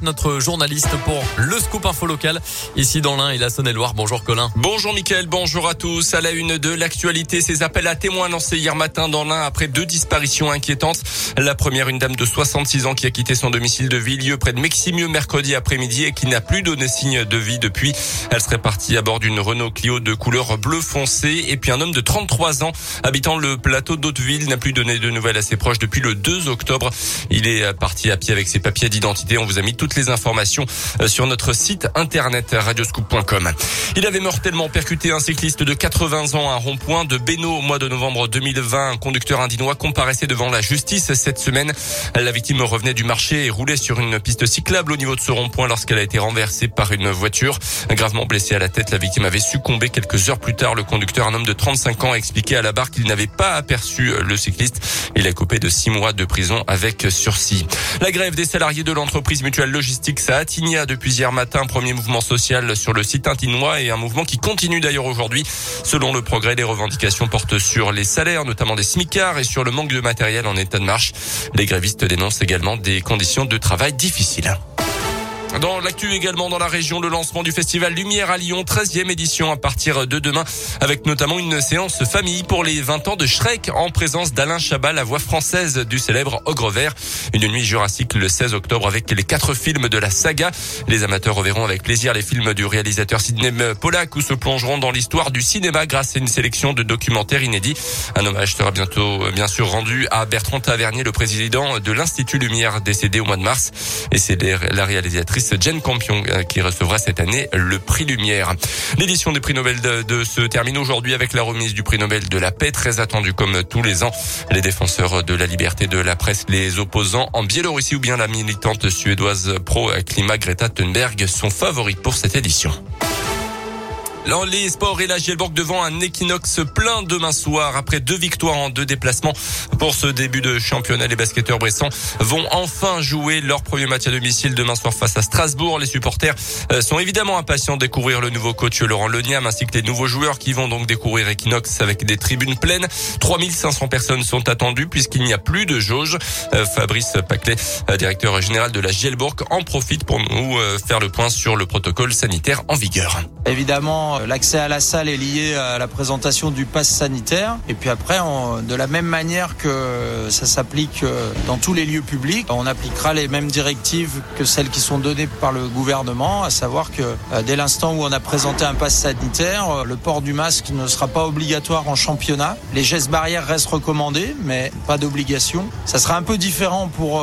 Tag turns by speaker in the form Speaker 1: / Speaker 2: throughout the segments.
Speaker 1: Notre journaliste pour le scoop info local ici dans l'Ain et la Saône-et-Loire. Bonjour Colin.
Speaker 2: Bonjour Mickaël, bonjour à tous. À la une de l'actualité, ces appels à témoins lancés hier matin dans l'Ain après deux disparitions inquiétantes. La première, une dame de 66 ans qui a quitté son domicile de Villieu près de Meximieux mercredi après-midi et qui n'a plus donné signe de vie depuis. Elle serait partie à bord d'une Renault Clio de couleur bleu foncé et puis un homme de 33 ans habitant le plateau d'Hauteville n'a plus donné de nouvelles à ses proches depuis le 2 octobre. Il est parti à pied avec ses papiers d'identité. A mis toutes les informations euh, sur notre site internet radioscoop.com. Il avait mortellement percuté un cycliste de 80 ans à un rond-point de Bénaud au mois de novembre 2020. Un conducteur indinois comparaissait devant la justice cette semaine. La victime revenait du marché et roulait sur une piste cyclable au niveau de ce rond-point lorsqu'elle a été renversée par une voiture. Gravement blessée à la tête, la victime avait succombé quelques heures plus tard. Le conducteur, un homme de 35 ans, a expliqué à la barre qu'il n'avait pas aperçu le cycliste. Il a coupé de six mois de prison avec sursis. La grève des salariés de l'entreprise Mutuelle Logistique, ça a depuis hier matin. Premier mouvement social sur le site intinois et un mouvement qui continue d'ailleurs aujourd'hui. Selon le progrès, les revendications portent sur les salaires, notamment des smicards et sur le manque de matériel en état de marche. Les grévistes dénoncent également des conditions de travail difficiles. Dans l'actu également dans la région, le lancement du festival Lumière à Lyon, 13e édition à partir de demain, avec notamment une séance famille pour les 20 ans de Shrek en présence d'Alain Chabat, la voix française du célèbre Ogre Vert. Une nuit jurassique le 16 octobre avec les quatre films de la saga. Les amateurs reverront avec plaisir les films du réalisateur Sidney Pollack ou se plongeront dans l'histoire du cinéma grâce à une sélection de documentaires inédits. Un hommage sera bientôt, bien sûr, rendu à Bertrand Tavernier, le président de l'Institut Lumière décédé au mois de mars. Et c'est la réalisatrice Jen Campion euh, qui recevra cette année le prix Lumière. L'édition des prix Nobel de, de se termine aujourd'hui avec la remise du prix Nobel de la paix, très attendu comme tous les ans. Les défenseurs de la liberté de la presse, les opposants en Biélorussie ou bien la militante suédoise pro-climat Greta Thunberg sont favoris pour cette édition. Dans les sports et la Gielborg devant un équinoxe plein demain soir. Après deux victoires en deux déplacements pour ce début de championnat, les basketteurs bressants vont enfin jouer leur premier match à domicile demain soir face à Strasbourg. Les supporters euh, sont évidemment impatients de découvrir le nouveau coach Laurent Leniam ainsi que les nouveaux joueurs qui vont donc découvrir Equinox avec des tribunes pleines. 3500 personnes sont attendues puisqu'il n'y a plus de jauge. Euh, Fabrice Paclet, euh, directeur général de la Gielborg, en profite pour nous faire le point sur le protocole sanitaire en vigueur.
Speaker 3: Évidemment, l'accès à la salle est lié à la présentation du pass sanitaire. Et puis après, de la même manière que ça s'applique euh, dans tous les lieux publics, on appliquera les mêmes directives que celles qui sont données par le gouvernement, à savoir que euh, dès l'instant où on a présenté un pass sanitaire, euh, le port du masque ne sera pas obligatoire en championnat. Les gestes barrières restent recommandés, mais pas d'obligation. Ça sera un peu différent pour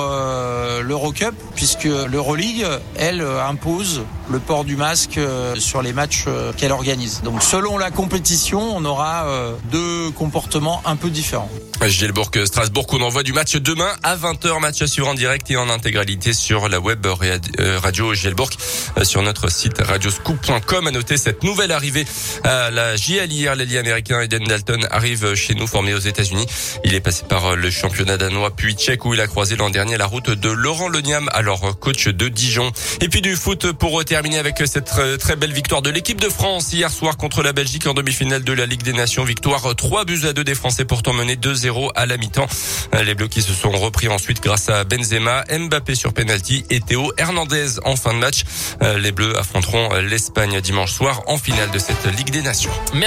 Speaker 3: l'Eurocup, puisque l'Euroleague, elle, impose le port du masque sur les matchs qu'elle organise. Donc selon la compétition, on aura euh, deux comportements un peu différents.
Speaker 2: Gielbourg Strasbourg on envoie du match demain à 20h match à suivre en direct et en intégralité sur la web euh, radio Gielbourg euh, sur notre site radioscoop.com à noter cette nouvelle arrivée à la JL hier. L'allié américain Eden Dalton arrive chez nous formé aux États-Unis. Il est passé par le championnat danois puis tchèque où il a croisé l'an dernier la route de Laurent Leniam alors coach de Dijon. Et puis du foot pour terminer avec cette très belle victoire de l'équipe de France hier soir contre la Belgique en demi-finale de la Ligue des Nations victoire 3 buts à 2 des Français pourtant menés 2-0 à la mi-temps. Les Bleus qui se sont repris ensuite grâce à Benzema, Mbappé sur penalty et Théo Hernandez en fin de match. Les Bleus affronteront l'Espagne dimanche soir en finale de cette Ligue des Nations. Merci.